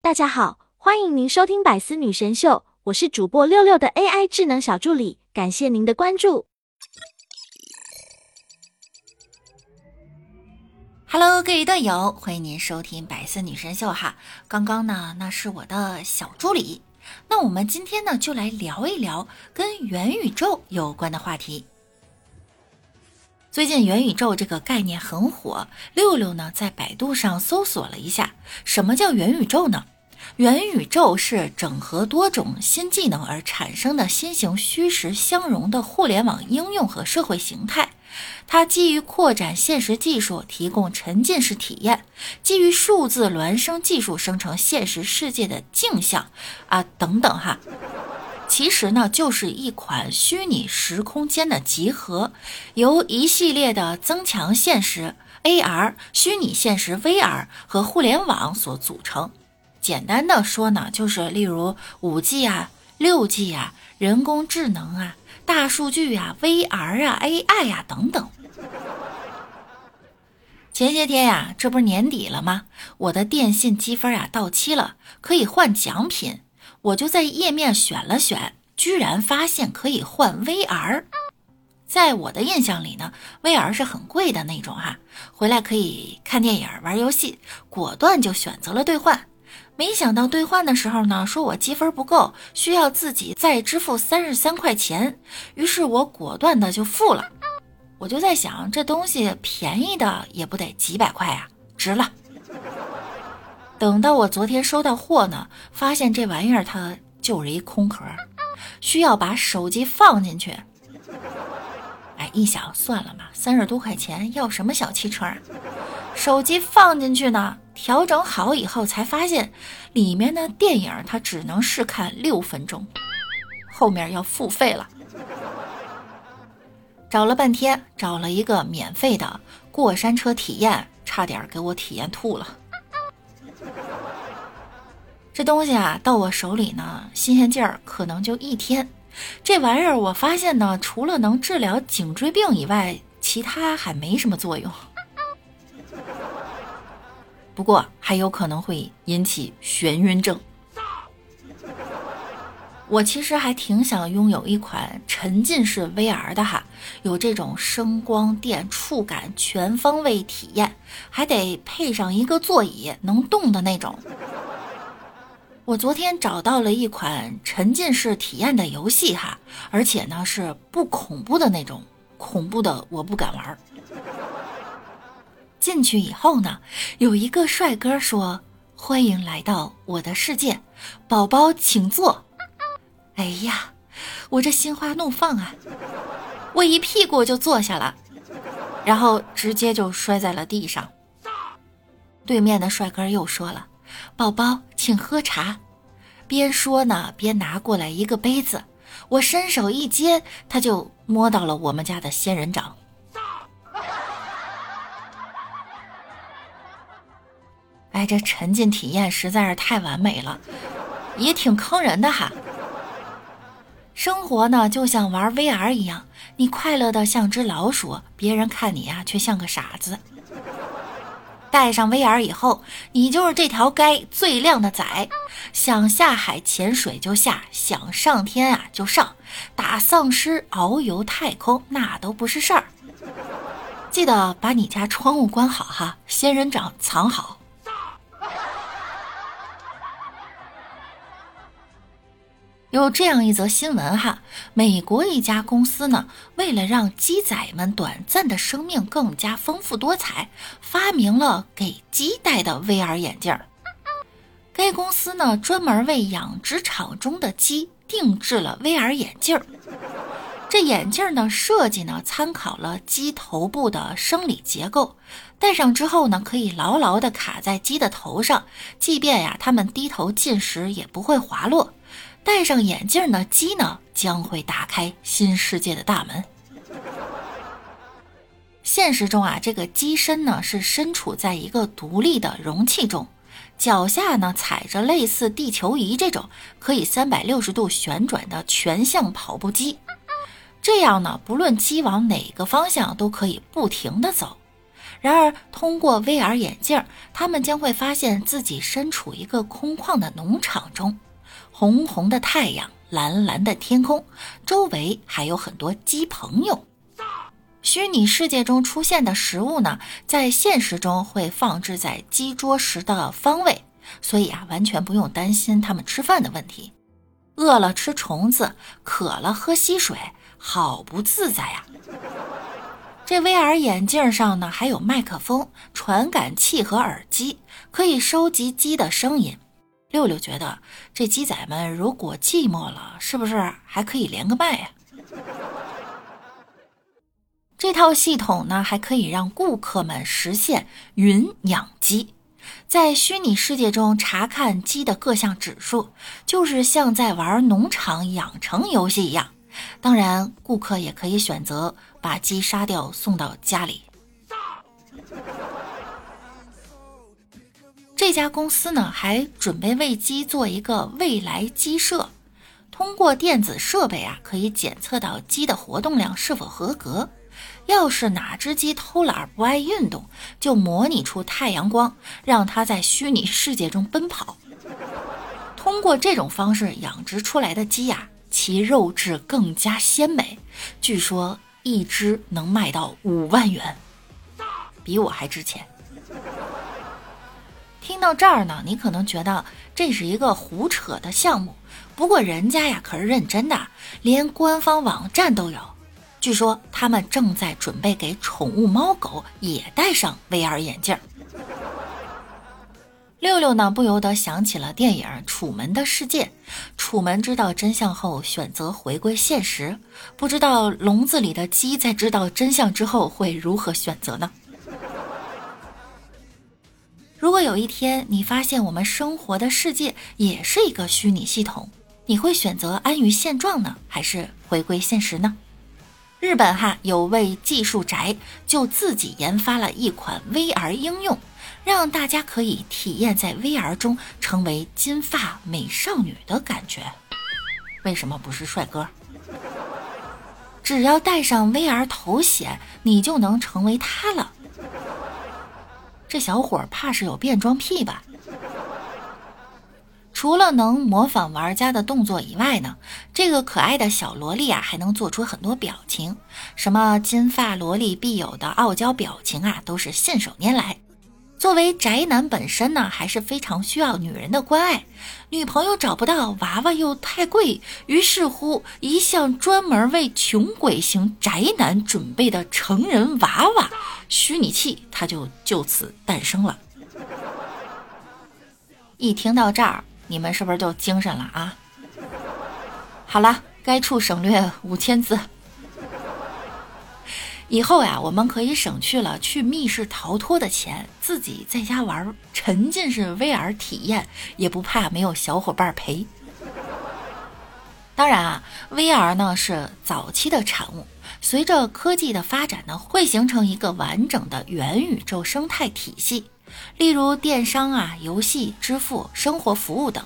大家好，欢迎您收听百思女神秀，我是主播六六的 AI 智能小助理，感谢您的关注。Hello，各位段友，欢迎您收听百思女神秀哈。刚刚呢，那是我的小助理。那我们今天呢，就来聊一聊跟元宇宙有关的话题。最近元宇宙这个概念很火，六六呢在百度上搜索了一下，什么叫元宇宙呢？元宇宙是整合多种新技能而产生的新型虚实相融的互联网应用和社会形态。它基于扩展现实技术提供沉浸式体验，基于数字孪生技术生成现实世界的镜像啊等等哈。其实呢，就是一款虚拟时空间的集合，由一系列的增强现实 AR、虚拟现实 VR 和互联网所组成。简单的说呢，就是例如五 G 啊、六 G 啊、人工智能啊、大数据啊、VR 啊、AI 呀、等等。前些天呀，这不是年底了吗？我的电信积分呀到期了，可以换奖品。我就在页面选了选，居然发现可以换 VR。在我的印象里呢，VR 是很贵的那种哈，回来可以看电影、玩游戏，果断就选择了兑换。没想到兑换的时候呢，说我积分不够，需要自己再支付三十三块钱。于是我果断的就付了。我就在想，这东西便宜的也不得几百块啊，值了。等到我昨天收到货呢，发现这玩意儿它就是一空壳，需要把手机放进去。哎，一想算了嘛，三十多块钱要什么小汽车啊？手机放进去呢，调整好以后才发现，里面的电影它只能试看六分钟，后面要付费了。找了半天，找了一个免费的过山车体验，差点给我体验吐了。这东西啊，到我手里呢，新鲜劲儿可能就一天。这玩意儿我发现呢，除了能治疗颈椎病以外，其他还没什么作用。不过还有可能会引起眩晕症。我其实还挺想拥有一款沉浸式 VR 的哈，有这种声光电触感全方位体验，还得配上一个座椅能动的那种。我昨天找到了一款沉浸式体验的游戏哈，而且呢是不恐怖的那种，恐怖的我不敢玩。进去以后呢，有一个帅哥说：“欢迎来到我的世界，宝宝请坐。”哎呀，我这心花怒放啊！我一屁股就坐下了，然后直接就摔在了地上。对面的帅哥又说了：“宝宝，请喝茶。”边说呢，边拿过来一个杯子。我伸手一接，他就摸到了我们家的仙人掌。哎，这沉浸体验实在是太完美了，也挺坑人的哈。生活呢，就像玩 VR 一样，你快乐的像只老鼠，别人看你呀，却像个傻子。戴上威尔以后，你就是这条街最靓的仔，想下海潜水就下，想上天啊就上，打丧尸、遨游太空那都不是事儿。记得把你家窗户关好哈，仙人掌藏好。有这样一则新闻哈，美国一家公司呢，为了让鸡仔们短暂的生命更加丰富多彩，发明了给鸡戴的 VR 眼镜。该公司呢，专门为养殖场中的鸡定制了 VR 眼镜。这眼镜呢，设计呢参考了鸡头部的生理结构，戴上之后呢，可以牢牢地卡在鸡的头上，即便呀它们低头进食也不会滑落。戴上眼镜的鸡呢，将会打开新世界的大门。现实中啊，这个鸡身呢是身处在一个独立的容器中，脚下呢踩着类似地球仪这种可以三百六十度旋转的全向跑步机，这样呢，不论鸡往哪个方向都可以不停的走。然而，通过 VR 眼镜，他们将会发现自己身处一个空旷的农场中，红红的太阳，蓝蓝的天空，周围还有很多鸡朋友。虚拟世界中出现的食物呢，在现实中会放置在鸡桌时的方位，所以啊，完全不用担心他们吃饭的问题。饿了吃虫子，渴了喝溪水，好不自在呀！这 VR 眼镜上呢，还有麦克风、传感器和耳机，可以收集鸡的声音。六六觉得，这鸡仔们如果寂寞了，是不是还可以连个麦呀？这套系统呢，还可以让顾客们实现云养鸡，在虚拟世界中查看鸡的各项指数，就是像在玩农场养成游戏一样。当然，顾客也可以选择把鸡杀掉送到家里。这家公司呢，还准备为鸡做一个未来鸡舍，通过电子设备啊，可以检测到鸡的活动量是否合格。要是哪只鸡偷懒不爱运动，就模拟出太阳光，让它在虚拟世界中奔跑。通过这种方式养殖出来的鸡呀，其肉质更加鲜美，据说一只能卖到五万元，比我还值钱。听到这儿呢，你可能觉得这是一个胡扯的项目，不过人家呀可是认真的，连官方网站都有。据说他们正在准备给宠物猫狗也戴上 VR 眼镜。六六呢不由得想起了电影《楚门的世界》，楚门知道真相后选择回归现实，不知道笼子里的鸡在知道真相之后会如何选择呢？如果有一天你发现我们生活的世界也是一个虚拟系统，你会选择安于现状呢，还是回归现实呢？日本哈有位技术宅就自己研发了一款 VR 应用，让大家可以体验在 VR 中成为金发美少女的感觉。为什么不是帅哥？只要戴上 VR 头显，你就能成为他了。这小伙怕是有变装癖吧？除了能模仿玩家的动作以外呢，这个可爱的小萝莉啊，还能做出很多表情，什么金发萝莉必有的傲娇表情啊，都是信手拈来。作为宅男本身呢，还是非常需要女人的关爱，女朋友找不到，娃娃又太贵，于是乎，一项专门为穷鬼型宅男准备的成人娃娃虚拟器，它就就此诞生了。一听到这儿。你们是不是就精神了啊？好了，该处省略五千字。以后呀，我们可以省去了去密室逃脱的钱，自己在家玩沉浸式 VR 体验，也不怕没有小伙伴陪。当然啊，VR 呢是早期的产物，随着科技的发展呢，会形成一个完整的元宇宙生态体系。例如电商啊、游戏、支付、生活服务等。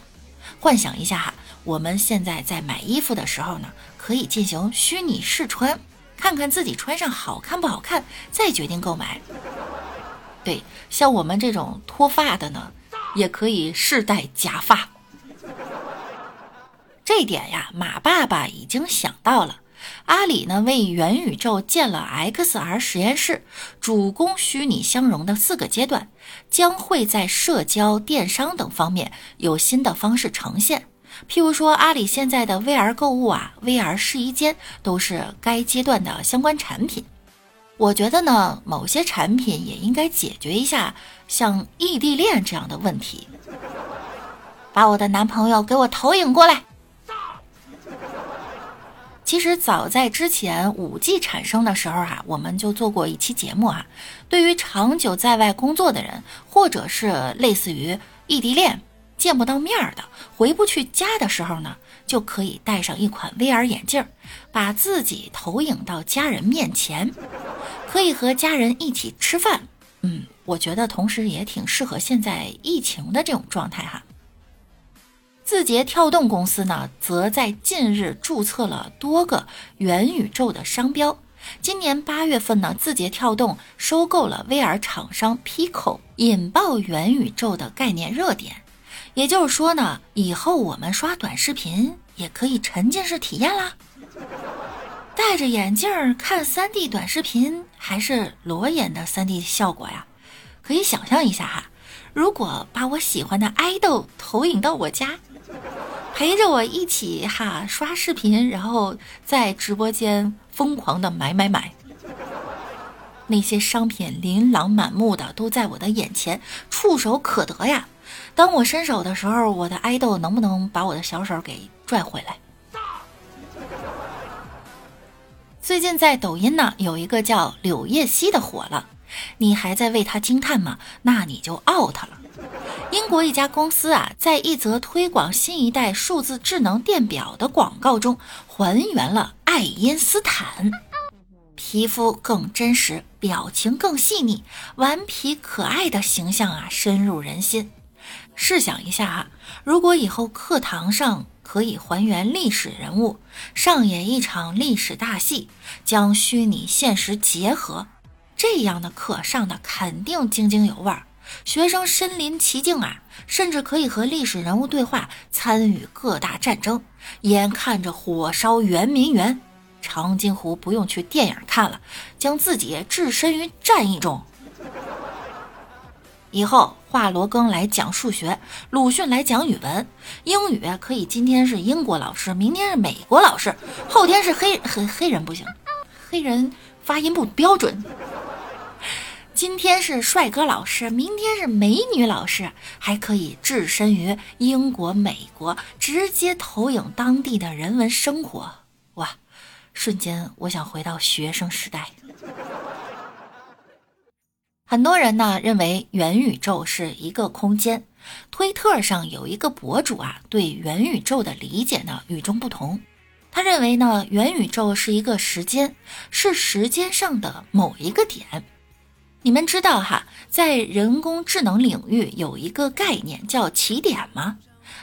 幻想一下哈，我们现在在买衣服的时候呢，可以进行虚拟试穿，看看自己穿上好看不好看，再决定购买。对，像我们这种脱发的呢，也可以试戴假发。这点呀，马爸爸已经想到了。阿里呢为元宇宙建了 XR 实验室，主攻虚拟相容的四个阶段，将会在社交、电商等方面有新的方式呈现。譬如说，阿里现在的 VR 购物啊、VR 试衣间都是该阶段的相关产品。我觉得呢，某些产品也应该解决一下像异地恋这样的问题。把我的男朋友给我投影过来。其实早在之前五 G 产生的时候哈，我们就做过一期节目啊。对于长久在外工作的人，或者是类似于异地恋、见不到面的、回不去家的时候呢，就可以戴上一款 VR 眼镜，把自己投影到家人面前，可以和家人一起吃饭。嗯，我觉得同时也挺适合现在疫情的这种状态哈。字节跳动公司呢，则在近日注册了多个元宇宙的商标，今年八月份呢，字节跳动收购了 VR 厂商 Pico，引爆元宇宙的概念热点。也就是说呢，以后我们刷短视频也可以沉浸式体验啦。戴着眼镜看 3D 短视频，还是裸眼的 3D 效果呀？可以想象一下哈，如果把我喜欢的爱豆投影到我家。陪着我一起哈刷视频，然后在直播间疯狂的买买买，那些商品琳琅满目的都在我的眼前，触手可得呀。当我伸手的时候，我的爱豆能不能把我的小手给拽回来？最近在抖音呢，有一个叫柳叶熙的火了，你还在为他惊叹吗？那你就 out 了。英国一家公司啊，在一则推广新一代数字智能电表的广告中，还原了爱因斯坦，皮肤更真实，表情更细腻，顽皮可爱的形象啊，深入人心。试想一下啊，如果以后课堂上可以还原历史人物，上演一场历史大戏，将虚拟现实结合，这样的课上的肯定津津有味儿。学生身临其境啊，甚至可以和历史人物对话，参与各大战争，眼看着火烧圆明园，长津湖不用去电影看了，将自己置身于战役中。以后华罗庚来讲数学，鲁迅来讲语文，英语可以今天是英国老师，明天是美国老师，后天是黑黑黑人不行，黑人发音不标准。今天是帅哥老师，明天是美女老师，还可以置身于英国、美国，直接投影当地的人文生活。哇，瞬间我想回到学生时代。很多人呢认为元宇宙是一个空间，推特上有一个博主啊，对元宇宙的理解呢与众不同。他认为呢，元宇宙是一个时间，是时间上的某一个点。你们知道哈，在人工智能领域有一个概念叫起点吗？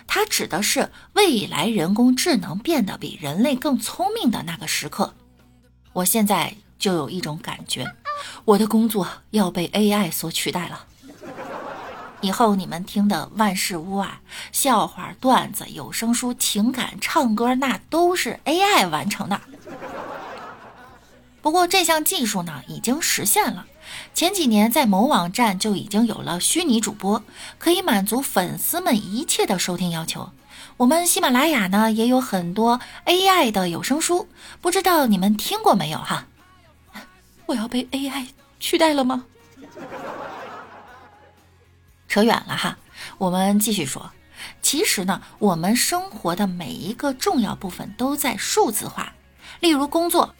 它指的是未来人工智能变得比人类更聪明的那个时刻。我现在就有一种感觉，我的工作要被 AI 所取代了。以后你们听的万事屋啊，笑话、段子、有声书、情感、唱歌，那都是 AI 完成的。不过这项技术呢，已经实现了。前几年，在某网站就已经有了虚拟主播，可以满足粉丝们一切的收听要求。我们喜马拉雅呢，也有很多 AI 的有声书，不知道你们听过没有哈？我要被 AI 取代了吗？扯远了哈，我们继续说。其实呢，我们生活的每一个重要部分都在数字化，例如工作。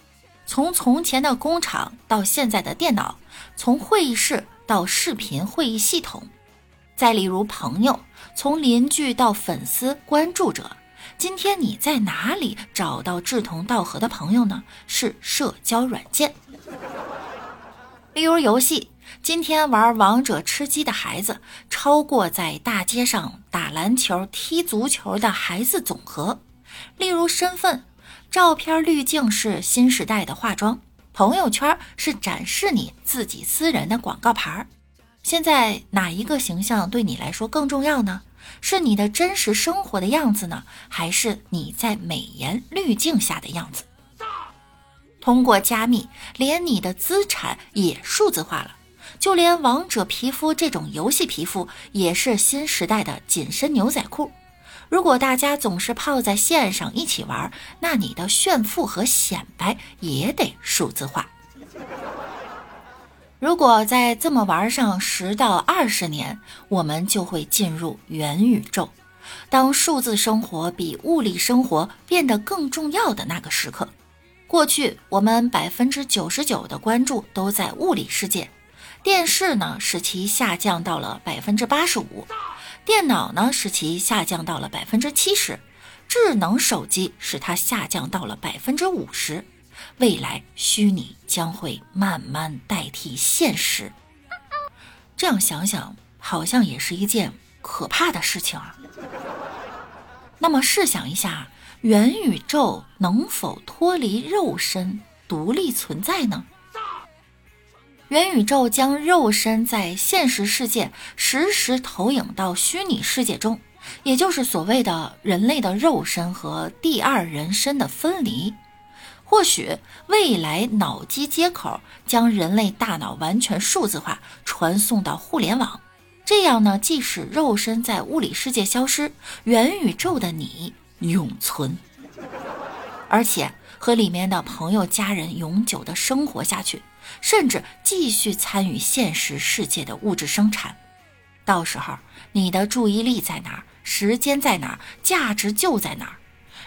从从前的工厂到现在的电脑，从会议室到视频会议系统，再例如朋友，从邻居到粉丝关注者，今天你在哪里找到志同道合的朋友呢？是社交软件。例如游戏，今天玩王者吃鸡的孩子超过在大街上打篮球、踢足球的孩子总和。例如身份。照片滤镜是新时代的化妆，朋友圈是展示你自己私人的广告牌儿。现在哪一个形象对你来说更重要呢？是你的真实生活的样子呢，还是你在美颜滤镜下的样子？通过加密，连你的资产也数字化了，就连王者皮肤这种游戏皮肤也是新时代的紧身牛仔裤。如果大家总是泡在线上一起玩，那你的炫富和显摆也得数字化。如果再这么玩上十到二十年，我们就会进入元宇宙。当数字生活比物理生活变得更重要的那个时刻，过去我们百分之九十九的关注都在物理世界，电视呢使其下降到了百分之八十五。电脑呢，使其下降到了百分之七十；智能手机使它下降到了百分之五十。未来，虚拟将会慢慢代替现实。这样想想，好像也是一件可怕的事情啊。那么，试想一下，元宇宙能否脱离肉身，独立存在呢？元宇宙将肉身在现实世界实时投影到虚拟世界中，也就是所谓的人类的肉身和第二人身的分离。或许未来脑机接口将人类大脑完全数字化，传送到互联网，这样呢，即使肉身在物理世界消失，元宇宙的你永存，而且和里面的朋友、家人永久的生活下去。甚至继续参与现实世界的物质生产，到时候你的注意力在哪儿，时间在哪儿，价值就在哪儿。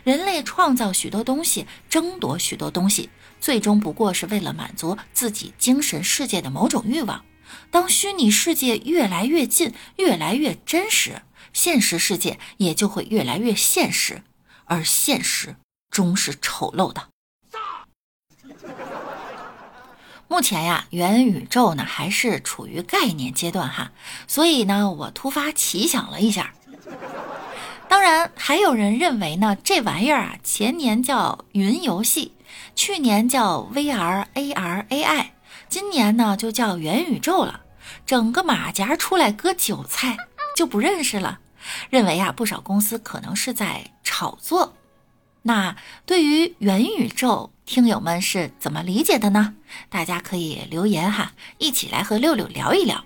人类创造许多东西，争夺许多东西，最终不过是为了满足自己精神世界的某种欲望。当虚拟世界越来越近，越来越真实，现实世界也就会越来越现实，而现实终是丑陋的。目前呀，元宇宙呢还是处于概念阶段哈，所以呢，我突发奇想了一下。当然，还有人认为呢，这玩意儿啊，前年叫云游戏，去年叫 VR、AR、AI，今年呢就叫元宇宙了。整个马甲出来割韭菜就不认识了，认为啊，不少公司可能是在炒作。那对于元宇宙，听友们是怎么理解的呢？大家可以留言哈，一起来和六六聊一聊。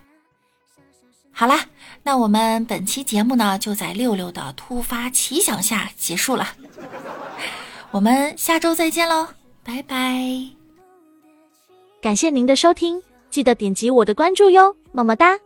好啦，那我们本期节目呢，就在六六的突发奇想下结束了。我们下周再见喽，拜拜！感谢您的收听，记得点击我的关注哟，么么哒。